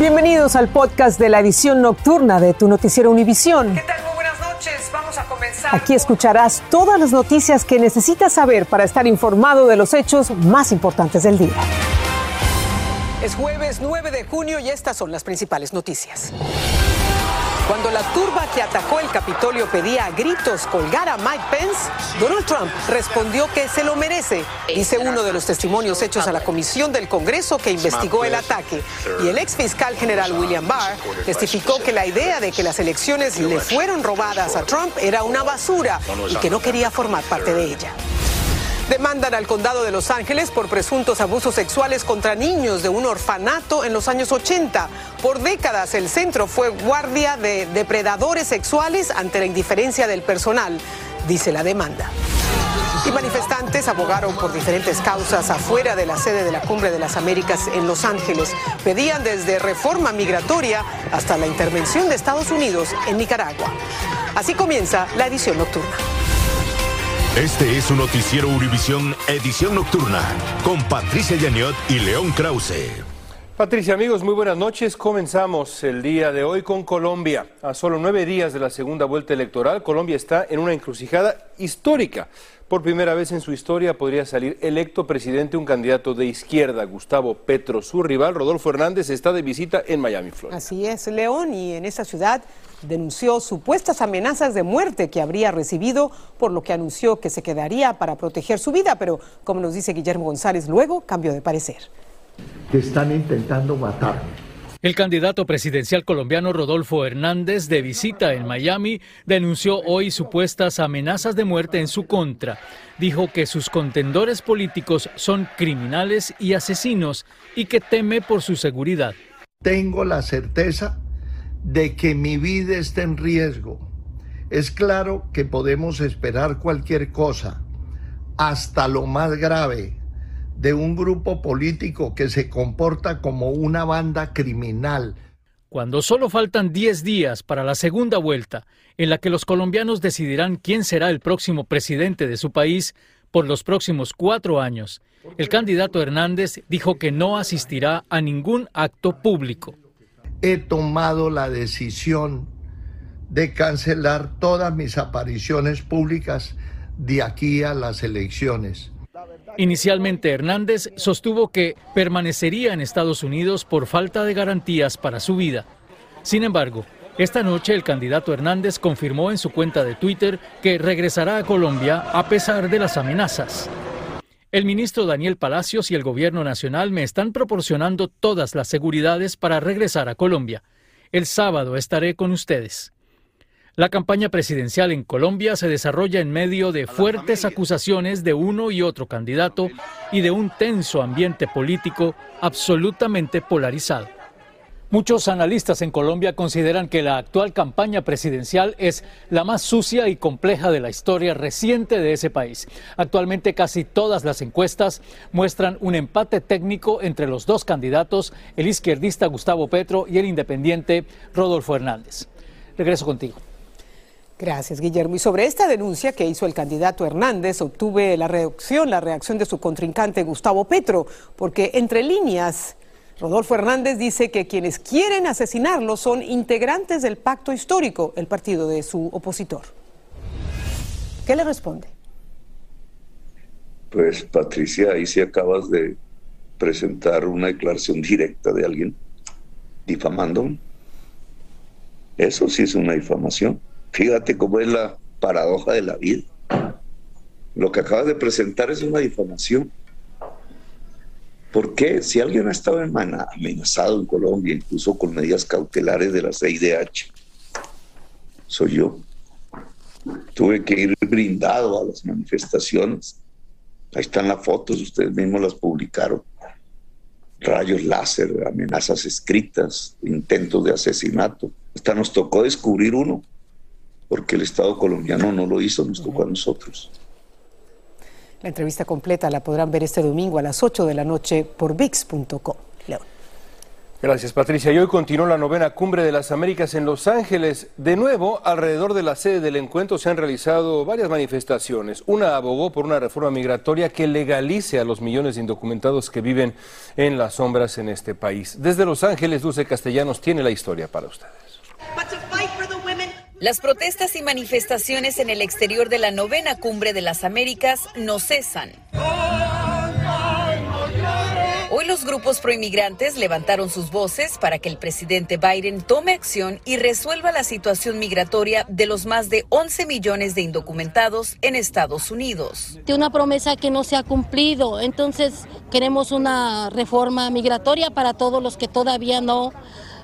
Bienvenidos al podcast de la edición nocturna de tu noticiero Univisión. ¿Qué tal? Muy buenas noches. Vamos a comenzar. Aquí escucharás todas las noticias que necesitas saber para estar informado de los hechos más importantes del día. Es jueves 9 de junio y estas son las principales noticias. Cuando la turba que atacó el Capitolio pedía a gritos colgar a Mike Pence, Donald Trump respondió que se lo merece, dice uno de los testimonios hechos a la comisión del Congreso que investigó el ataque. Y el ex fiscal general William Barr testificó que la idea de que las elecciones le fueron robadas a Trump era una basura y que no quería formar parte de ella. Demandan al condado de Los Ángeles por presuntos abusos sexuales contra niños de un orfanato en los años 80. Por décadas el centro fue guardia de depredadores sexuales ante la indiferencia del personal, dice la demanda. Y manifestantes abogaron por diferentes causas afuera de la sede de la Cumbre de las Américas en Los Ángeles. Pedían desde reforma migratoria hasta la intervención de Estados Unidos en Nicaragua. Así comienza la edición nocturna. Este es su noticiero Univisión Edición Nocturna con Patricia Yaniot y León Krause. Patricia, amigos, muy buenas noches. Comenzamos el día de hoy con Colombia. A solo nueve días de la segunda vuelta electoral, Colombia está en una encrucijada histórica. Por primera vez en su historia podría salir electo presidente un candidato de izquierda, Gustavo Petro. Su rival, Rodolfo Hernández, está de visita en Miami, Florida. Así es, León, y en esa ciudad denunció supuestas amenazas de muerte que habría recibido, por lo que anunció que se quedaría para proteger su vida, pero como nos dice Guillermo González, luego cambió de parecer. Que están intentando matarme. El candidato presidencial colombiano Rodolfo Hernández, de visita en Miami, denunció hoy supuestas amenazas de muerte en su contra. Dijo que sus contendores políticos son criminales y asesinos y que teme por su seguridad. Tengo la certeza de que mi vida está en riesgo. Es claro que podemos esperar cualquier cosa, hasta lo más grave, de un grupo político que se comporta como una banda criminal. Cuando solo faltan 10 días para la segunda vuelta, en la que los colombianos decidirán quién será el próximo presidente de su país por los próximos cuatro años, el candidato Hernández dijo que no asistirá a ningún acto público he tomado la decisión de cancelar todas mis apariciones públicas de aquí a las elecciones. Inicialmente Hernández sostuvo que permanecería en Estados Unidos por falta de garantías para su vida. Sin embargo, esta noche el candidato Hernández confirmó en su cuenta de Twitter que regresará a Colombia a pesar de las amenazas. El ministro Daniel Palacios y el gobierno nacional me están proporcionando todas las seguridades para regresar a Colombia. El sábado estaré con ustedes. La campaña presidencial en Colombia se desarrolla en medio de fuertes acusaciones de uno y otro candidato y de un tenso ambiente político absolutamente polarizado. Muchos analistas en Colombia consideran que la actual campaña presidencial es la más sucia y compleja de la historia reciente de ese país. Actualmente casi todas las encuestas muestran un empate técnico entre los dos candidatos, el izquierdista Gustavo Petro y el independiente Rodolfo Hernández. Regreso contigo. Gracias, Guillermo. Y sobre esta denuncia que hizo el candidato Hernández, obtuve la reacción, la reacción de su contrincante Gustavo Petro, porque entre líneas Rodolfo Hernández dice que quienes quieren asesinarlo son integrantes del pacto histórico, el partido de su opositor. ¿Qué le responde? Pues Patricia, ahí sí acabas de presentar una declaración directa de alguien difamando. Eso sí es una difamación. Fíjate cómo es la paradoja de la vida. Lo que acabas de presentar es una difamación. ¿Por qué? Si alguien ha estado amenazado en Colombia, incluso con medidas cautelares de la CIDH, soy yo. Tuve que ir brindado a las manifestaciones. Ahí están las fotos, ustedes mismos las publicaron. Rayos láser, amenazas escritas, intentos de asesinato. Hasta nos tocó descubrir uno, porque el Estado colombiano no lo hizo, nos tocó a nosotros. La entrevista completa la podrán ver este domingo a las 8 de la noche por VIX.com. León. Gracias, Patricia. Y hoy continuó la novena cumbre de las Américas en Los Ángeles. De nuevo, alrededor de la sede del encuentro se han realizado varias manifestaciones. Una abogó por una reforma migratoria que legalice a los millones de indocumentados que viven en las sombras en este país. Desde Los Ángeles, Dulce Castellanos tiene la historia para ustedes. Las protestas y manifestaciones en el exterior de la novena cumbre de las Américas no cesan. Hoy los grupos proinmigrantes levantaron sus voces para que el presidente Biden tome acción y resuelva la situación migratoria de los más de 11 millones de indocumentados en Estados Unidos. De una promesa que no se ha cumplido, entonces queremos una reforma migratoria para todos los que todavía no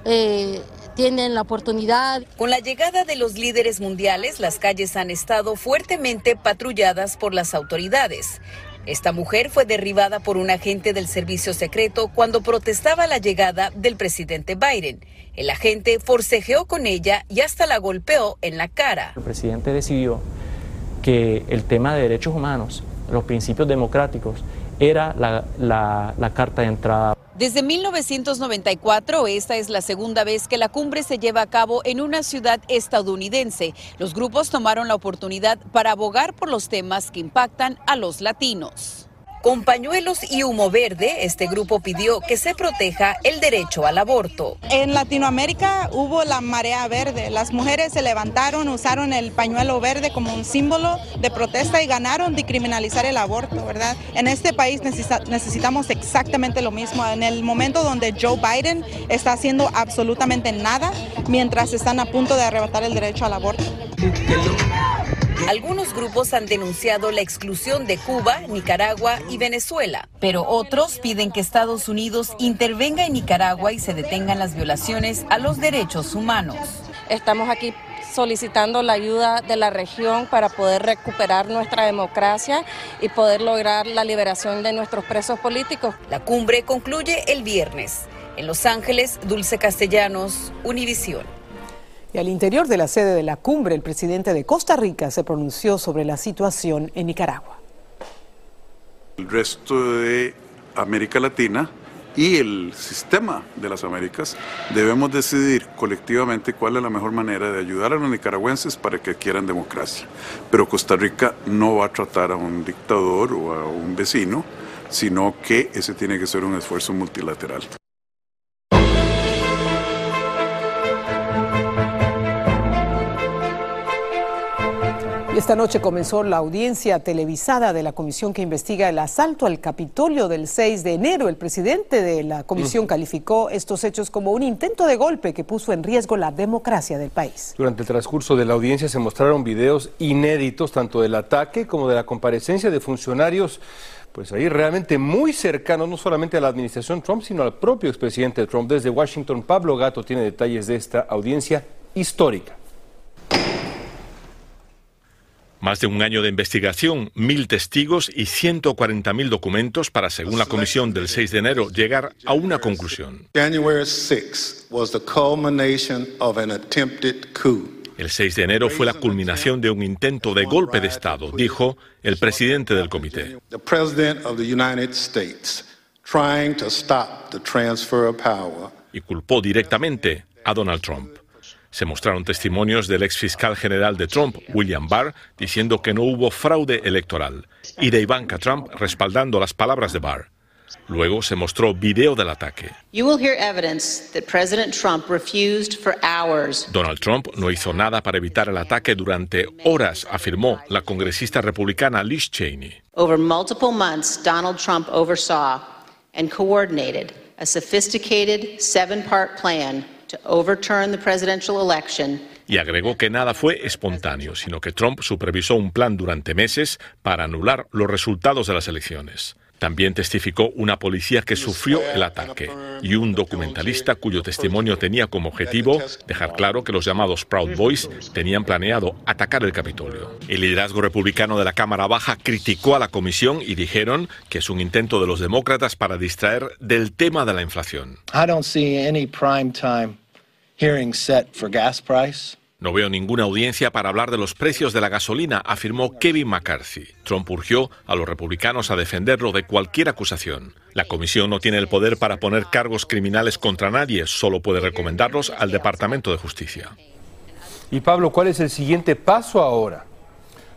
eh, tienen la oportunidad. Con la llegada de los líderes mundiales, las calles han estado fuertemente patrulladas por las autoridades. Esta mujer fue derribada por un agente del servicio secreto cuando protestaba la llegada del presidente Biden. El agente forcejeó con ella y hasta la golpeó en la cara. El presidente decidió que el tema de derechos humanos, los principios democráticos, era la, la carta de entrada. Desde 1994, esta es la segunda vez que la cumbre se lleva a cabo en una ciudad estadounidense. Los grupos tomaron la oportunidad para abogar por los temas que impactan a los latinos. Con pañuelos y humo verde, este grupo pidió que se proteja el derecho al aborto. En Latinoamérica hubo la marea verde. Las mujeres se levantaron, usaron el pañuelo verde como un símbolo de protesta y ganaron de criminalizar el aborto, ¿verdad? En este país necesitamos exactamente lo mismo. En el momento donde Joe Biden está haciendo absolutamente nada, mientras están a punto de arrebatar el derecho al aborto. Algunos grupos han denunciado la exclusión de Cuba, Nicaragua y Venezuela, pero otros piden que Estados Unidos intervenga en Nicaragua y se detengan las violaciones a los derechos humanos. Estamos aquí solicitando la ayuda de la región para poder recuperar nuestra democracia y poder lograr la liberación de nuestros presos políticos. La cumbre concluye el viernes. En Los Ángeles, Dulce Castellanos, Univisión. Y al interior de la sede de la cumbre, el presidente de Costa Rica se pronunció sobre la situación en Nicaragua. El resto de América Latina y el sistema de las Américas debemos decidir colectivamente cuál es la mejor manera de ayudar a los nicaragüenses para que quieran democracia. Pero Costa Rica no va a tratar a un dictador o a un vecino, sino que ese tiene que ser un esfuerzo multilateral. Esta noche comenzó la audiencia televisada de la comisión que investiga el asalto al Capitolio del 6 de enero. El presidente de la comisión mm. calificó estos hechos como un intento de golpe que puso en riesgo la democracia del país. Durante el transcurso de la audiencia se mostraron videos inéditos tanto del ataque como de la comparecencia de funcionarios pues ahí realmente muy cercanos no solamente a la administración Trump, sino al propio expresidente Trump. Desde Washington, Pablo Gato tiene detalles de esta audiencia histórica. Más de un año de investigación, mil testigos y 140.000 documentos para, según la comisión del 6 de enero, llegar a una conclusión. El 6 de enero fue la culminación de un intento de golpe de Estado, dijo el presidente del comité. Y culpó directamente a Donald Trump. Se mostraron testimonios del ex fiscal general de Trump, William Barr, diciendo que no hubo fraude electoral, y de Ivanka Trump respaldando las palabras de Barr. Luego se mostró video del ataque. Donald Trump no hizo nada para evitar el ataque durante horas, afirmó la congresista republicana Liz Cheney. Over multiple months, Donald Trump oversaw and coordinated a sophisticated seven-part plan y agregó que nada fue espontáneo, sino que Trump supervisó un plan durante meses para anular los resultados de las elecciones. También testificó una policía que sufrió el ataque y un documentalista cuyo testimonio tenía como objetivo dejar claro que los llamados Proud Boys tenían planeado atacar el Capitolio. El liderazgo republicano de la Cámara Baja criticó a la comisión y dijeron que es un intento de los demócratas para distraer del tema de la inflación. I don't see any prime time hearing set for gas price No veo ninguna audiencia para hablar de los precios de la gasolina, afirmó Kevin McCarthy. Trump urgió a los republicanos a defenderlo de cualquier acusación. La comisión no tiene el poder para poner cargos criminales contra nadie, solo puede recomendarlos al Departamento de Justicia. Y Pablo, ¿cuál es el siguiente paso ahora?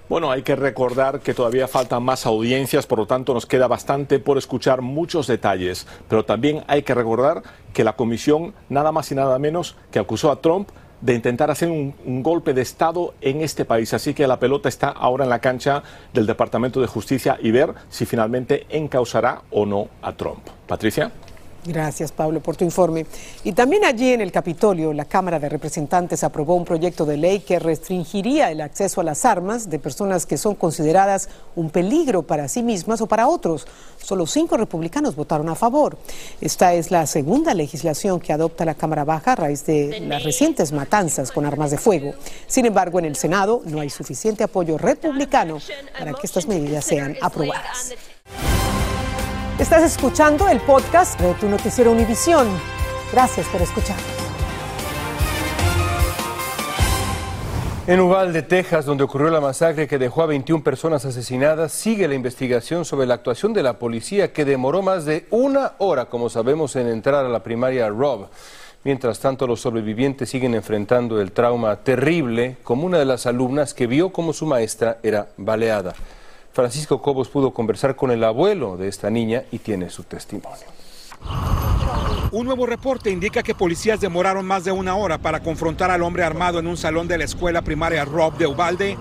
Bueno, hay que recordar que todavía faltan más audiencias, por lo tanto nos queda bastante por escuchar muchos detalles, pero también hay que recordar que la comisión nada más y nada menos que acusó a Trump de intentar hacer un, golpe de Estado en este país. Así que la pelota está ahora en la cancha del Departamento de Justicia y ver si finalmente encausará o no a Trump. Patricia. Gracias, Pablo, por tu informe. Y también allí en el Capitolio, la Cámara de Representantes aprobó un proyecto de ley que restringiría el acceso a las armas de personas que son consideradas un peligro para sí mismas o para otros. Solo cinco republicanos votaron a favor. Esta es la segunda legislación que adopta la Cámara Baja a raíz de las recientes matanzas con armas de fuego. Sin embargo, en el Senado no hay suficiente apoyo republicano para que estas medidas sean aprobadas. Estás escuchando el podcast de tu noticiero Univisión. Gracias por escuchar. En Uvalde, Texas, donde ocurrió la masacre que dejó a 21 personas asesinadas, sigue la investigación sobre la actuación de la policía que demoró más de una hora, como sabemos, en entrar a la primaria Rob. Mientras tanto, los sobrevivientes siguen enfrentando el trauma terrible como una de las alumnas que vio cómo su maestra era baleada. Francisco Cobos pudo conversar con el abuelo de esta niña y tiene su testimonio. Un nuevo reporte indica que policías demoraron más de una hora para confrontar al hombre armado en un salón de la escuela primaria Rob de Ubalde,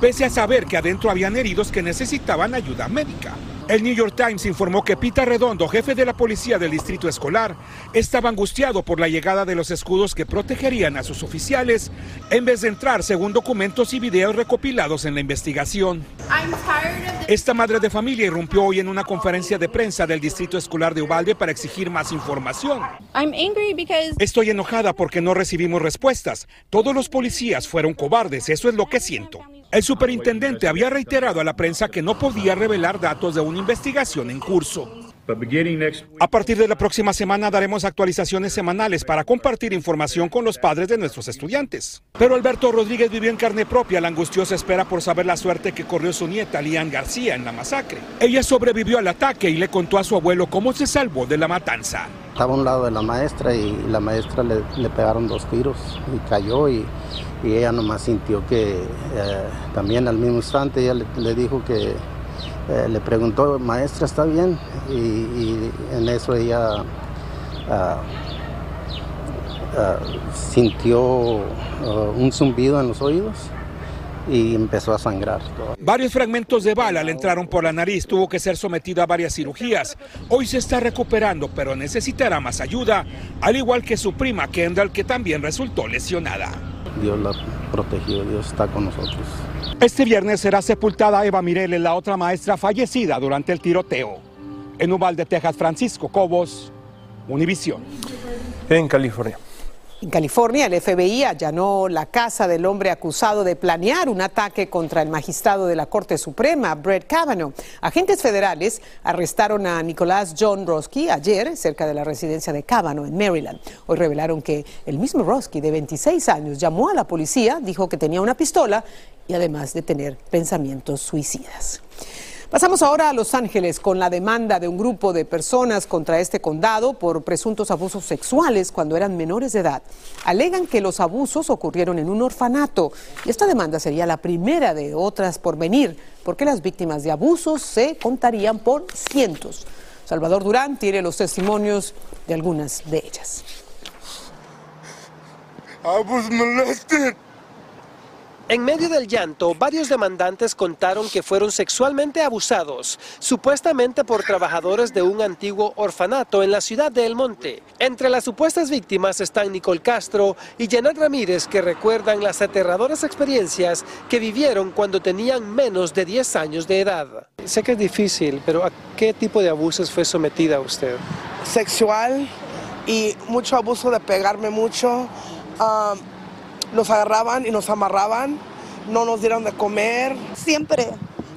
pese a saber que adentro habían heridos que necesitaban ayuda médica. El New York Times informó que Pita Redondo, jefe de la policía del distrito escolar, estaba angustiado por la llegada de los escudos que protegerían a sus oficiales, en vez de entrar según documentos y videos recopilados en la investigación. Esta madre de familia irrumpió hoy en una conferencia de prensa del distrito escolar de Ubalde para exigir más información. Estoy enojada porque no recibimos respuestas. Todos los policías fueron cobardes, eso es lo que siento. El superintendente había reiterado a la prensa que no podía revelar datos de una investigación en curso. A partir de la próxima semana daremos actualizaciones semanales para compartir información con los padres de nuestros estudiantes. Pero Alberto Rodríguez vivió en carne propia la angustiosa espera por saber la suerte que corrió su nieta Lian García en la masacre. Ella sobrevivió al ataque y le contó a su abuelo cómo se salvó de la matanza. Estaba a un lado de la maestra y la maestra le, le pegaron dos tiros y cayó y, y ella nomás sintió que eh, también al mismo instante ella le, dijo que eh, le preguntó, maestra, ¿está bien? Y, en eso ella uh, uh, sintió uh, un zumbido en los oídos y empezó a sangrar. Varios fragmentos de bala le entraron por la nariz, tuvo que ser sometido a varias cirugías. Hoy se está recuperando, pero necesitará más ayuda, al igual que su prima Kendall, que también resultó lesionada. Dios la protegió, Dios está con nosotros. Este viernes será sepultada Eva Mireles, la otra maestra fallecida durante el tiroteo. En Uvalde, Texas, Francisco Cobos, Univisión. En California. En California, el FBI allanó la casa del hombre acusado de planear un ataque contra el magistrado de la Corte Suprema, Brett Kavanaugh. Agentes federales arrestaron a Nicolás John Roski ayer cerca de la residencia de Kavanaugh en Maryland. Hoy revelaron que el mismo Roski, de 26 años, llamó a la policía, dijo que tenía una pistola y además de tener pensamientos suicidas. Pasamos ahora a Los Ángeles con la demanda de un grupo de personas contra este condado por presuntos abusos sexuales cuando eran menores de edad. Alegan que los abusos ocurrieron en un orfanato y esta demanda sería la primera de otras por venir, porque las víctimas de abusos se contarían por cientos. Salvador Durán tiene los testimonios de algunas de ellas. I was molested. En medio del llanto, varios demandantes contaron que fueron sexualmente abusados, supuestamente por trabajadores de un antiguo orfanato en la ciudad de El Monte. Entre las supuestas víctimas están Nicole Castro y Janet Ramírez, que recuerdan las aterradoras experiencias que vivieron cuando tenían menos de 10 años de edad. Sé que es difícil, pero ¿a qué tipo de abusos fue sometida usted? Sexual y mucho abuso de pegarme mucho. Um, nos agarraban y nos amarraban, no nos dieron de comer. Siempre,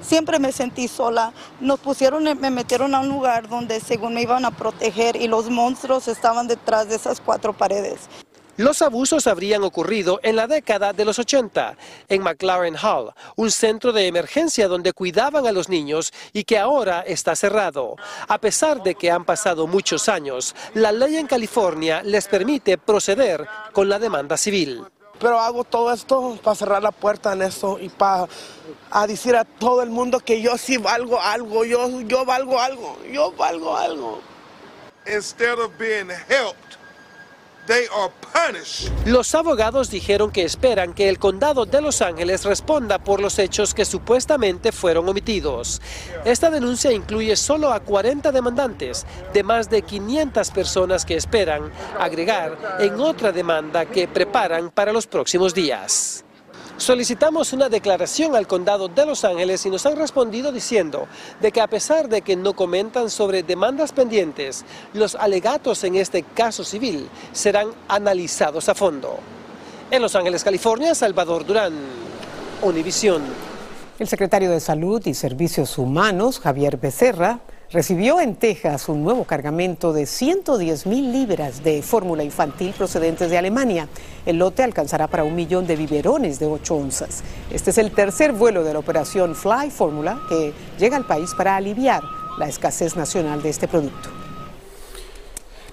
siempre me sentí sola. Nos pusieron, me metieron a un lugar donde según me iban a proteger y los monstruos estaban detrás de esas cuatro paredes. Los abusos habrían ocurrido en la década de los 80 en McLaren Hall, un centro de emergencia donde cuidaban a los niños y que ahora está cerrado. A pesar de que han pasado muchos años, la ley en California les permite proceder con la demanda civil. Pero hago todo esto para cerrar la puerta en eso y para decir a todo el mundo que yo sí valgo algo, yo, yo valgo algo, yo valgo algo. Instead of being helped, los abogados dijeron que esperan que el condado de Los Ángeles responda por los hechos que supuestamente fueron omitidos. Esta denuncia incluye solo a 40 demandantes de más de 500 personas que esperan agregar en otra demanda que preparan para los próximos días. Solicitamos una declaración al condado de Los Ángeles y nos han respondido diciendo de que a pesar de que no comentan sobre demandas pendientes, los alegatos en este caso civil serán analizados a fondo. En Los Ángeles, California, Salvador Durán, Univisión. El secretario de Salud y Servicios Humanos, Javier Becerra, recibió en Texas un nuevo cargamento de 110 mil libras de fórmula infantil procedentes de Alemania. El lote alcanzará para un millón de biberones de 8 onzas. Este es el tercer vuelo de la operación Fly Fórmula que llega al país para aliviar la escasez nacional de este producto.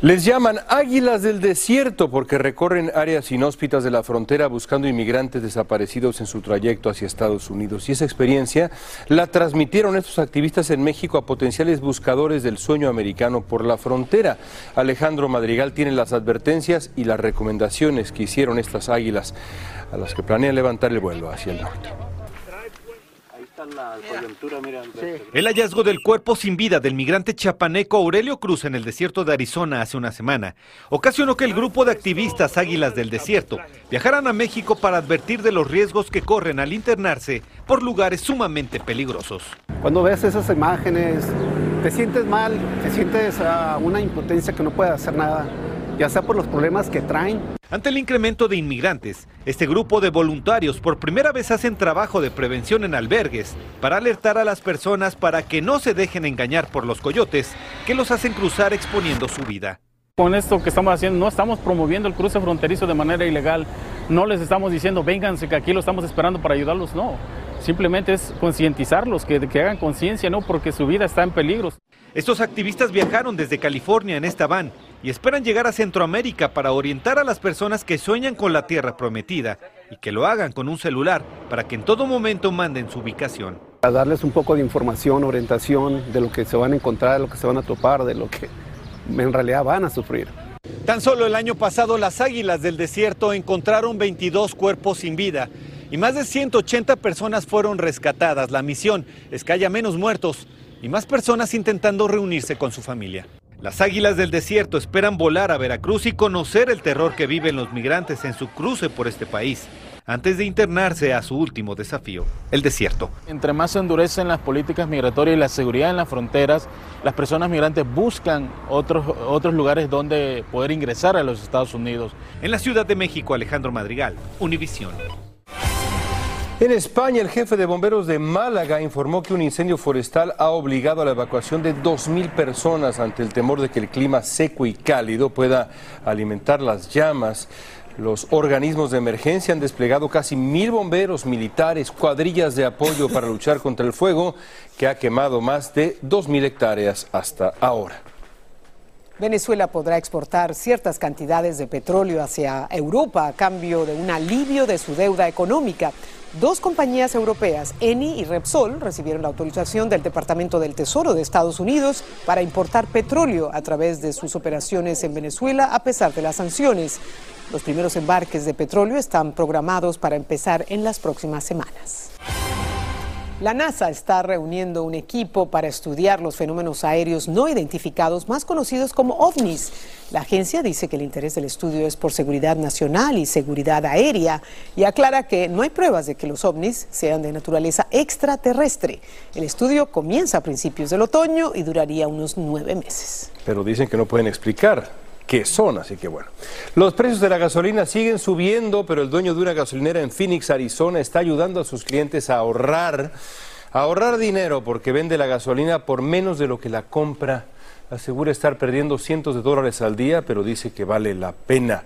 Les llaman águilas del desierto porque recorren áreas inhóspitas de la frontera buscando inmigrantes desaparecidos en su trayecto hacia Estados Unidos. Y esa experiencia la transmitieron estos activistas en México a potenciales buscadores del sueño americano por la frontera. Alejandro Madrigal tiene las advertencias y las recomendaciones que hicieron estas águilas a las que planean levantar el vuelo hacia el norte. El hallazgo del cuerpo sin vida del migrante chapaneco Aurelio Cruz en el desierto de Arizona hace una semana ocasionó que el grupo de activistas Águilas del Desierto viajaran a México para advertir de los riesgos que corren al internarse por lugares sumamente peligrosos. Cuando ves esas imágenes, te sientes mal, te sientes a una impotencia que no puedes hacer nada ya sea por los problemas que traen. Ante el incremento de inmigrantes, este grupo de voluntarios por primera vez hacen trabajo de prevención en albergues para alertar a las personas para que no se dejen engañar por los coyotes que los hacen cruzar exponiendo su vida. Con esto que estamos haciendo, no estamos promoviendo el cruce fronterizo de manera ilegal, no les estamos diciendo vénganse que aquí lo estamos esperando para ayudarlos, no. Simplemente es concientizarlos, que, que hagan conciencia, no, porque su vida está en peligro. Estos activistas viajaron desde California en esta van y esperan llegar a Centroamérica para orientar a las personas que sueñan con la tierra prometida y que lo hagan con un celular para que en todo momento manden su ubicación. A darles un poco de información, orientación de lo que se van a encontrar, de lo que se van a topar, de lo que en realidad van a sufrir. Tan solo el año pasado las águilas del desierto encontraron 22 cuerpos sin vida y más de 180 personas fueron rescatadas. La misión es que haya menos muertos y más personas intentando reunirse con su familia. Las águilas del desierto esperan volar a Veracruz y conocer el terror que viven los migrantes en su cruce por este país, antes de internarse a su último desafío, el desierto. Entre más se endurecen las políticas migratorias y la seguridad en las fronteras, las personas migrantes buscan otros, otros lugares donde poder ingresar a los Estados Unidos. En la Ciudad de México, Alejandro Madrigal, Univisión. En España, el jefe de bomberos de Málaga informó que un incendio forestal ha obligado a la evacuación de 2.000 personas ante el temor de que el clima seco y cálido pueda alimentar las llamas. Los organismos de emergencia han desplegado casi mil bomberos militares, cuadrillas de apoyo para luchar contra el fuego que ha quemado más de 2.000 hectáreas hasta ahora. Venezuela podrá exportar ciertas cantidades de petróleo hacia Europa a cambio de un alivio de su deuda económica. Dos compañías europeas, Eni y Repsol, recibieron la autorización del Departamento del Tesoro de Estados Unidos para importar petróleo a través de sus operaciones en Venezuela a pesar de las sanciones. Los primeros embarques de petróleo están programados para empezar en las próximas semanas. La NASA está reuniendo un equipo para estudiar los fenómenos aéreos no identificados más conocidos como ovnis. La agencia dice que el interés del estudio es por seguridad nacional y seguridad aérea y aclara que no hay pruebas de que los ovnis sean de naturaleza extraterrestre. El estudio comienza a principios del otoño y duraría unos nueve meses. Pero dicen que no pueden explicar que son, así que bueno. Los precios de la gasolina siguen subiendo, pero el dueño de una gasolinera en Phoenix, Arizona, está ayudando a sus clientes a ahorrar, a ahorrar dinero porque vende la gasolina por menos de lo que la compra. Asegura estar perdiendo cientos de dólares al día, pero dice que vale la pena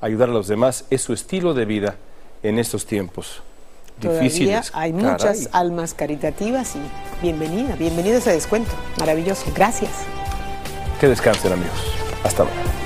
ayudar a los demás. Es su estilo de vida en estos tiempos. difíciles. Todavía difíciles. Hay muchas almas caritativas y bienvenida, bienvenidos a descuento. Maravilloso. Gracias. Que descansen amigos. Hasta luego.